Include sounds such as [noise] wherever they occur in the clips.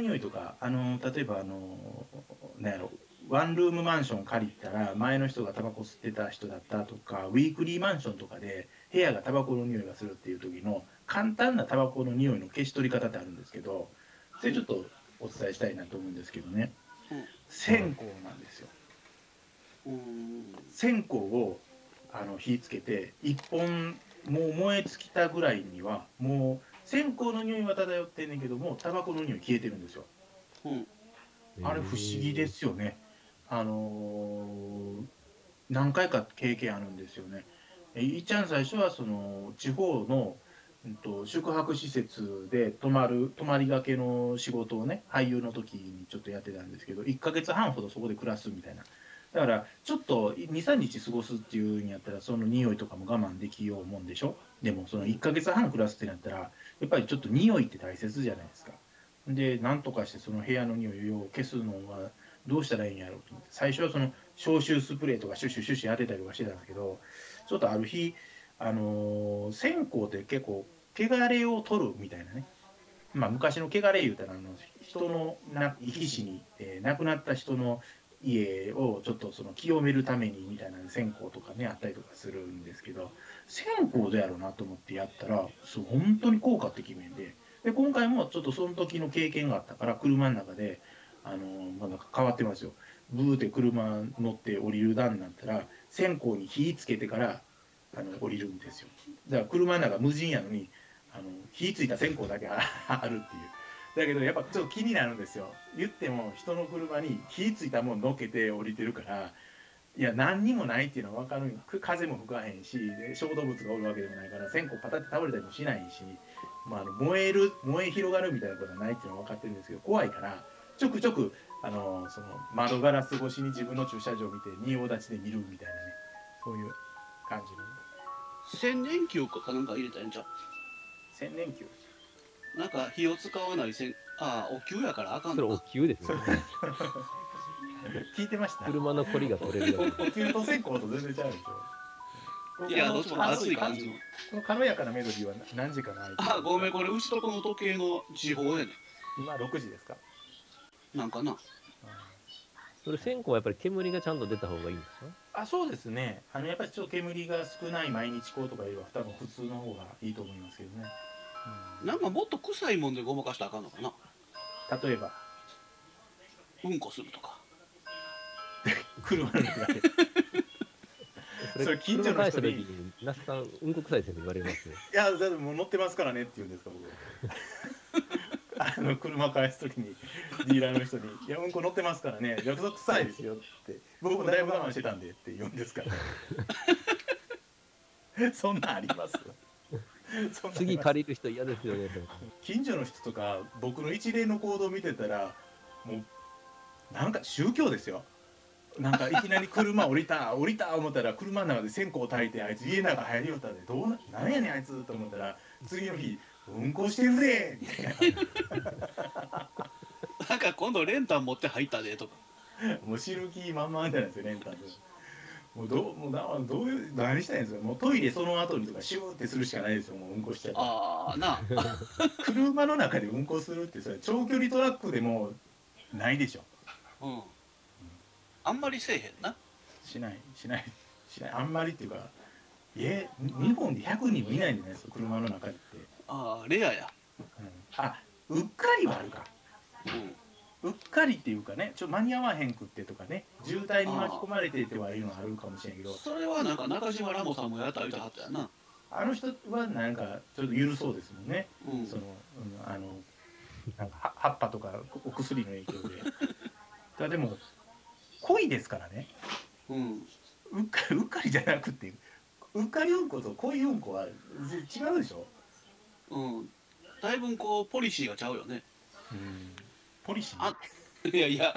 匂いとかあの例えばあのなんやろワンルームマンション借りたら前の人がタバコ吸ってた人だったとかウィークリーマンションとかで部屋がタバコの匂いがするっていう時の簡単なタバコの匂いの消し取り方ってあるんですけどそれちょっとお伝えしたいなと思うんですけどね。線香なんですよ。線香をあの火つけて一本もう燃え尽きたぐらいにはもう線香の匂いは漂ってんねんけどもタバコの匂い消えてるんですよ。うん。あれ不思議ですよね。あのー何回か経験あるんですよね。えいっちゃん最初はその地方の、うん、と宿泊施設で泊まる泊まりがけの仕事をね俳優の時にちょっとやってたんですけど1ヶ月半ほどそこで暮らすみたいな。だからちょっと23日過ごすっていうんやったらその匂いとかも我慢できようもんでしょ？でもその1ヶ月半暮らすってなったらやっぱりちょっと匂いって大切じゃないですか。で何とかしてその部屋の匂いを消すのはどうしたらいいんやろうと思って。最初はその消臭スプレーとかシュシュシュシュ当てたりとかしてたんですけどちょっとある日あのー線香って結構汚れを取るみたいなね。まあ昔の汚れ言うたらあの人のな生き死に、えー亡くなった人の家をちょっとその清めるためにみたいな線香とかねあったりとかするんですけど線香どうやろうなと思ってやったらそう本当に効果的面でで今回もちょっとその時の経験があったから車の中であのまあなんか変わってますよ。ブーって車乗って降りる段になったら線香に火つけてからあの降りるんですよ。だから車の中無人やのにあの火ついた線香だけあるっていう。だけどやっぱちょっと気になるんですよ。言っても人の車に火ついたもん乗っけて降りてるからいや何にもないっていうのは分かるんく風も吹かへんしで小動物がおるわけでもないから線香パタって倒れたりもしないし、まあ、あの燃える燃え広がるみたいなことはないっていうのは分かってるんですけど怖いからちょくちょくあのその窓ガラス越しに自分の駐車場を見て仁王立ちで見るみたいなねそういう感じの。千年球かなんか入れたんちゃ千年球うなんか火を使わない線ああお灸やからあかんそれお灸ですね。聞いてました？車のコリが取れるように。お灸と線香と全然違うでしょ。いやどっちも熱い感じの。この軽やかなメロディーは何時かなあごめんこれ牛とこの時計の時報やね今6時ですか？なんかな。それ線香はやっぱり煙がちゃんと出た方がいいんですか？あそうですね。あのやっぱりちょっと煙が少ない毎日香とかよりは多分普通の方がいいと思いますけどね、うんなんかもっと臭いもんでごまかしたらあかんのかな。例えば。うんこするとか。[laughs] 車の中でそそれ近所の人に那須さん、うんこ臭い先生言われますよ。いやだってもう乗ってますからねって言うんですか僕。[laughs] あの車返す時にディーラーの人に「いやうんこ乗ってますからね。約束臭いですよ」って。僕もだいぶ我慢してたんでって言うんですから。[laughs] そんなんあります [laughs] 次借りる人嫌ですよね。近所の人とか僕の一連の行動を見てたらもうなんか宗教ですよ。なんかいきなり車 [laughs] 降りた降りた思ったら車の中で線香焚いてあいつ家の中入りよったで。どうななんやねんあいつと思ったら次の日うんこしてるぜみたいなんか今度練炭持って入ったでとか。な [laughs] もう知る気満々じゃないですよレンタルもうどうもうなどういう何したいんですか？もうトイレその後にとかシューってするしかないですよ。もううんこしちゃったらああな [laughs] 車の中でうんこするってそれ長距離トラックでもないでしょ。うん。あんまりせえへんな。しない。しない。しない。あんまりっていうかえ日本で100人もいないんじゃないですか？車の中でって、ああレアや。うん、あうっかりはあるか。うんうっかりっていうかねちょっと間に合わへんくってとかね渋滞に巻き込まれてってはいうのはあるかもしれんけどそれはなんか中島ラモさんもやった言うてはったやな。あの人はなんかちょっと緩そうですもんね、うん。その、うん、あのなんかは葉っぱとかお薬の影響で。[laughs] だでも濃いですからね。うん。うっかりうっかりじゃなくてう。っかりうんこと濃いうんこは違うでしょ、うん。だいぶこうポリシーがちゃうよね。うん、ポリシー。あいやいや。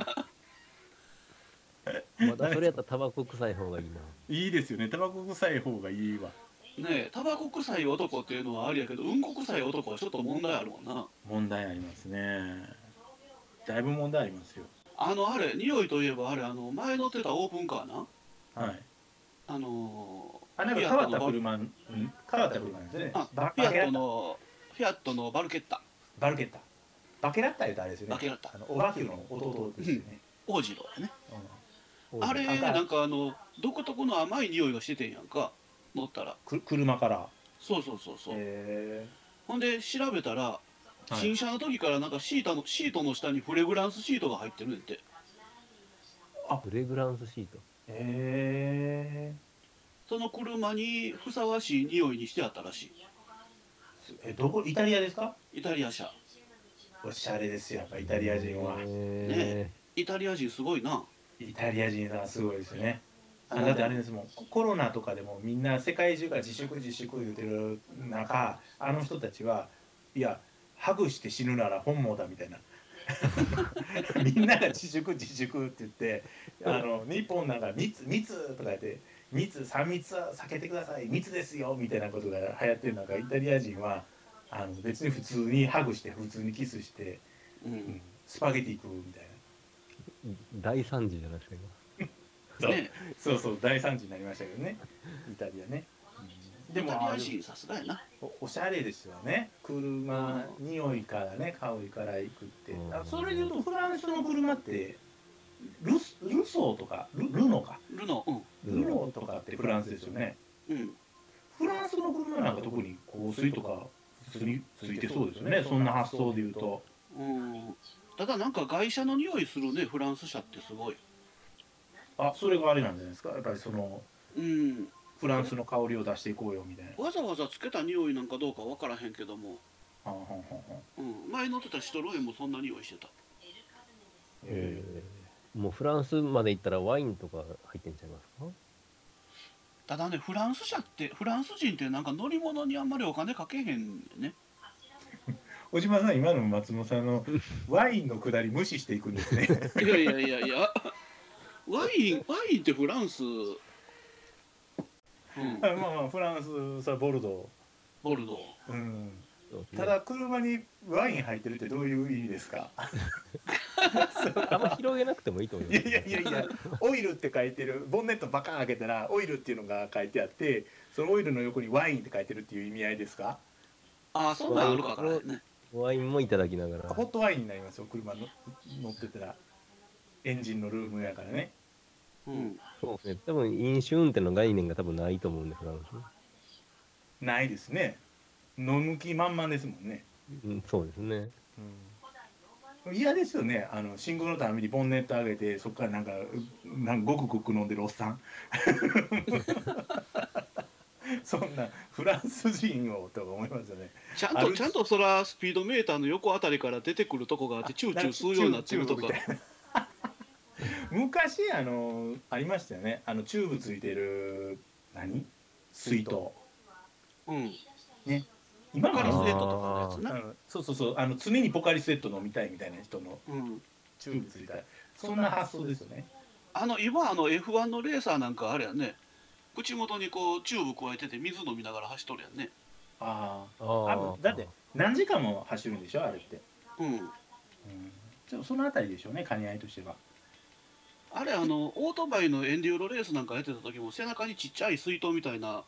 [laughs] まだそれやったらタバコ臭い方がいいな。いいですよね。タバコ臭い方がいいわ。ねえタバコ臭い男っていうのはありやけどうんこ臭い男はちょっと問題あるもんな。問題ありますね。だいぶ問題ありますよ。あのあれ匂いといえばあれあの前乗ってたオープンカーな。はい。あのーあなんか変わった車うん？変わった車ですね。あバフィアットのフィアットのバルケッタ。バルケッタバケラッタ言うとあれですよね。バケラッタあのお化けの弟ですよね、王次郎やね。うん。あれなんかあの独特の甘い匂いがしててんやんか。乗ったら。く車から。そうそうそうそう、へほんで調べたら、い。新車の時からなんかシートのシートの下にフレグランスシートが入ってるねんて。フレグランスシート。えその車にふさわしい匂いにしてあったらしえどこイタリアですか？いイタリア車おしゃれですよやっぱイタリア人は。えイタリア人すごいな。イタリア人さんすごいですよね。あだってあれですもんココロナとかでもみんな世界中が自粛自粛言うてる中あの人たちはいやハグして死ぬなら本望だみたいな。[laughs] みんなが自粛自粛って言ってあの日本なんか密密とか言って密3密は避けてください密ですよみたいなことが流行ってる中イタリア人はあの別に普通にハグして普通にキスして、ううん。ん、スパゲティ食うみたいな。大惨事じゃないですか、そう。ね。そうそう大惨事になりましたけどね。イタリアね、でもイタリあれア人さすがやな。おおしゃれですよね。車匂いからね香りからいくって。うん。あそれでいうとフランスの車ってルスルソーとかルルノか。ルノうん。ルノとかってフランスですよね。うんうん。フランスの車なんか特に香水とかついてそうですよね。そんな発想でいうと。うん。ただなんか外車の匂いするねフランス車ってすごい。あそれがあれなんじゃないですか。やっぱりそのうん。フランスの香りを出していこうよみたいな。わざわざつけた匂いなんかどうかわからへんけども、はんはんはうん、前乗ってたシトロエンもそんな匂いしてた。えもうフランスまで行ったらワインとか入ってんちゃいますか？ただねフランス車ってフランス人ってなんか乗り物にあんまりお金かけへんね。[laughs] 小島さん今の松本さんの [laughs] ワインのくだり無視していくんですね。いやいやいやいや。ワインワインってフランス、うん、まあまあフランスさボルドボルドー。ー、うん、ただ車にワイン入ってるってどういう意味ですか？[laughs] あんま広げなくてもいいと思います。いやいやいやいやオイルって書いてるボンネットバカン開けたらオイルっていうのが書いてあってそのオイルの横にワインって書いてるっていう意味合いですか？ああそんなんあるかわかワインもいただきながら。ホットワインになりますよ車の乗ってたらエンジンのルームやからねうんそうですね。多分飲酒運転の概念が多分ないと思うんで、フランス。ないですね飲む気満々ですもんねうん、そうですね。嫌ですよね。あの信号のためにボンネット上げてそこからなんかうなんかごくごく飲んでるおっさん。[laughs] そんなフランス人をとか思いますよね。ちゃんとちゃんとそらスピードメーターの横あたりから出てくるとこがあってチューチュー吸うようになってるとか。[laughs] 昔あのありましたよね。あのチューブついてる何？水筒。うん今ポカリスエットのとかのやつな。うん。そうそうそう。あの常にポカリスエット飲みたいみたいな人の。うん。チューブついた。そんな発想ですよね。あの今あの F1 のレーサーなんかあれやね。口元にこうチューブ咥えてて水飲みながら走っとるやんね。あああだって何時間も走るんでしょあれって、うん。うん、ちょそのあたりでしょうね兼ね合いとしては。あれあのオートバイのエンデューロレースなんかやってた時も背中にちっちゃい水筒みたいな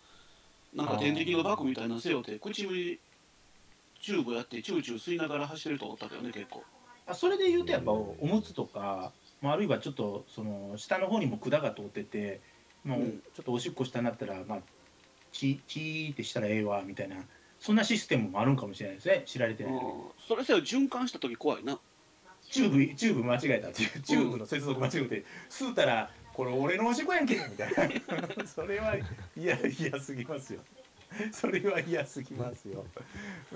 なんか電磁気のバッグみたいなの背負って口にチューブやってチューチュー吸いながら走る人おったけどね結構。あそれで言うとやっぱおおむつとか、まあ、あるいはちょっとその下の方にも管が通っててもううん。ちょっとおしっこ下になったら、まあ、チチーってしたらええわみたいなそんなシステムもあるんかもしれないですね知られてないそれせよ循環した時怖いなチューブチューブ間違えたっていうチューブの接続間違えて吸うたらこれ俺のおしっこやんけみたいな。[laughs] それは嫌嫌すぎますよ。それは嫌すぎますよ。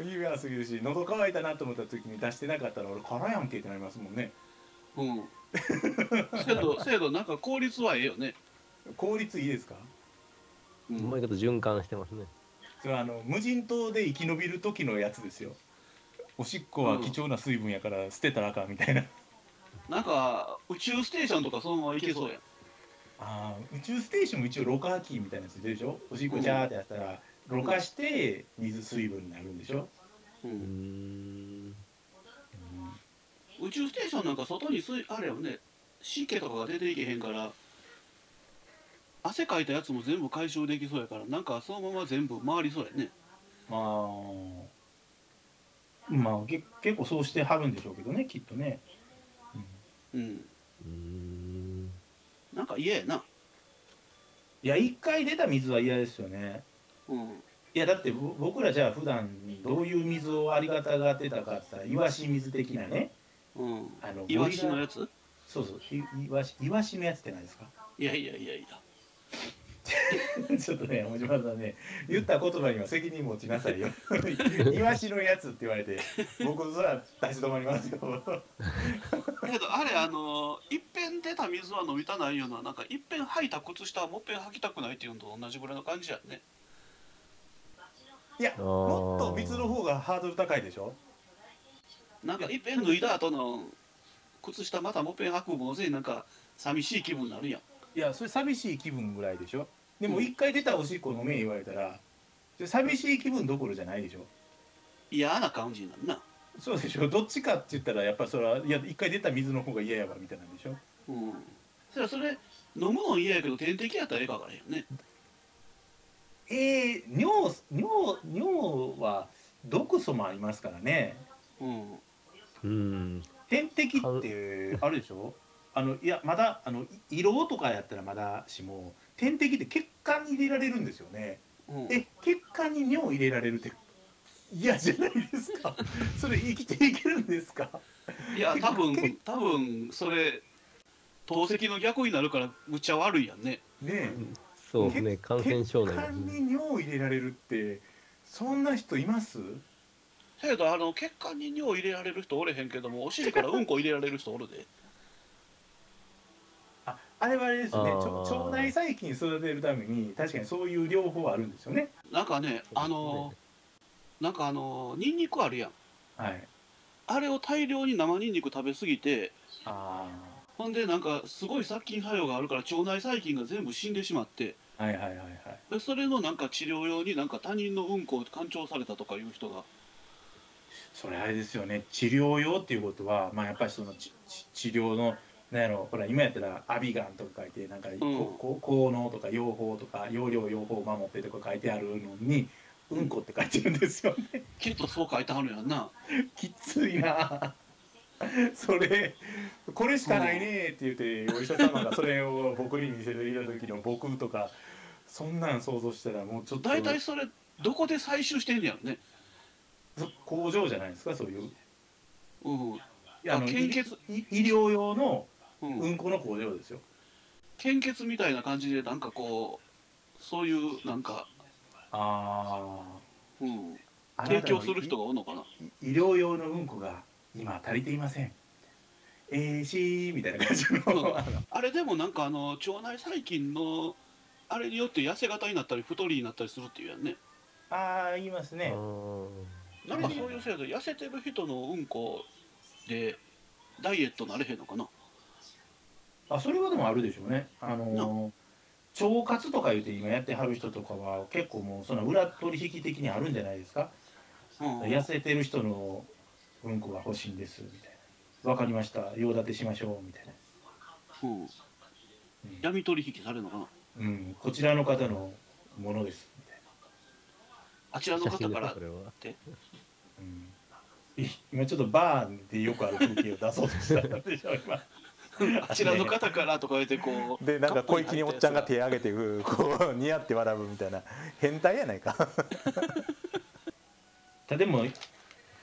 嫌すぎるし喉乾いたなと思った時に出してなかったら俺空やんけってなりますもんね。うん。せやと [laughs] せやとなんか効率はええよね。効率いいですか？ううんまいこと循環してますね。それはあの無人島で生き延びる時のやつですよおしっこは貴重な水分やから捨てたらあかんみたいな、なんか宇宙ステーションとかそのまま行けそうやん。あー宇宙ステーションも一応ろ過器みたいなやつ出るでしょ？おしっこジャーってやったら、ろ過して水水分になるんでしょ、ううーん。宇宙ステーションなんか外に水あれよね。湿気とかが出ていけへんから汗かいたやつも全部回収できそうやからなんかそのまま全部回りそうやね。まあまあけ結構そうしてはるんでしょうけどねきっとね、うん。うん。なんか嫌やな。いや一回出た水は嫌ですよね。うん。いやだってぼ僕らじゃあ普段どういう水をありがたがってたかって言ったらイワシ水的なね。うん。あのイワシのやつ？そうそういイワシイワシのやつって何ですか？いやいやいやいや [laughs] ちょっとね、小島さんね、言った言葉には責任持ちなさいよ。[laughs] イワシのやつって言われて、僕、そら立ち止まりますよ。けどあれあのいっぺん出た水は飲みたないようななんかいっぺん履いた靴下はもっぺん履きたくないっていうのと同じぐらいの感じやねいや、もっと水の方がハードル高いでしょ。なんかいっぺん脱いだ後の靴下またもっぺん履くもうぜになんか寂しい気分になるやんいや、それ寂しい気分ぐらいでしょ。でも、うん一回出たおしっこ飲め言われたら、寂しい気分どころじゃないでしょ？嫌な感じになるなそうでしょ？どっちかって言ったら、やっぱそれは、いや、一回出た水の方が嫌やわみたいなんでしょ？うんそれそれ飲むの嫌やけど点滴やったらええかからへんよねえー、尿、尿、尿は毒素もありますからね。うんうん。点滴ってあるでしょ？あのいやまだあのい色とかやったらまだしも点滴って血管に入れられるんですよね。うん。え血管に尿入れられるって嫌じゃないですか。[laughs] それ生きていけるんですか？いや多分多分それ透析の逆になるからむっちゃ悪いやんね。ねそうね、感染症血管ね。に尿入れられるってそんな人います？だけどあの血管に尿入れられる人おれへんけどもお尻からうんこ入れられる人おるでああれはあれですね。腸内細菌育てるために確かにそういう療法あるんですよね。なんかねあのなんかあのニンニクあるやん。はい。あれを大量に生ニンニク食べ過ぎてあほんでなんかすごい殺菌作用があるから腸内細菌が全部死んでしまって。あはいはいはいはい。でそれのなんか治療用になんか他人のうんこを干潮されたとかいう人が。それあれですよね。治療用っていうことはまあやっぱりそのちち治療のなんやろほら今やったらアビガンとか書いてなんか、ここ効能とか用法とか用量用法を守ってとか書いてあるのにうんこって書いてるんですよね。きっとそう書いてはるやんな。[laughs] きついな。それこれしかないねって言ってお医者様がそれを僕に見せていた時の僕とかそんなん想像したらもうちょっと。大体それどこで採集してんねやろね。そ工場じゃないですかそういう。うん、いやあのあ献血。い医療用のうん。うんこの工場ですよ。献血みたいな感じでなんかこうそういうなんか、あうん、あ提供する人がおるのかな？医療用のうんこが今足りていません。えーしーみたいな感じの。うん。あれでもなんかあの腸内細菌のあれによって痩せ型になったり太りになったりするっていうやんね。あー言いますあねー。なんかそういう制度痩せてる人のうんこでダイエットなれへんのかな？あそれはでもあるでしょうね。あの腸活とか言って今やってはる人とかは結構もうその裏取引的にあるんじゃないですか、うん痩せてる人のうんこが欲しいんですみたいな。わかりました。用立てしましょうみたいな、うん、うん。闇取引されるのかな？うん、こちらの方のものです。みたいなあちらの方からですそれは。うん。い今ちょっとバーンでよくある風景を出そうとしたんでしょ今 [laughs] あちらの方からとか言ってこうでなんか小池におっちゃんが手挙げてこう似合って笑うみたいな [laughs] 変態やないか。た [laughs] でも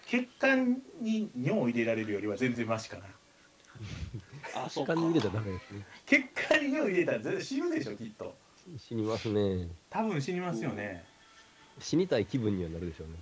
血管に尿を入れられるよりは全然マシかな。あそうか。時間に入れたらダメですね。血管に尿入れたら全然死ぬでしょきっと。死にますね。多分死にますよね、死にたい気分にはなるでしょうね。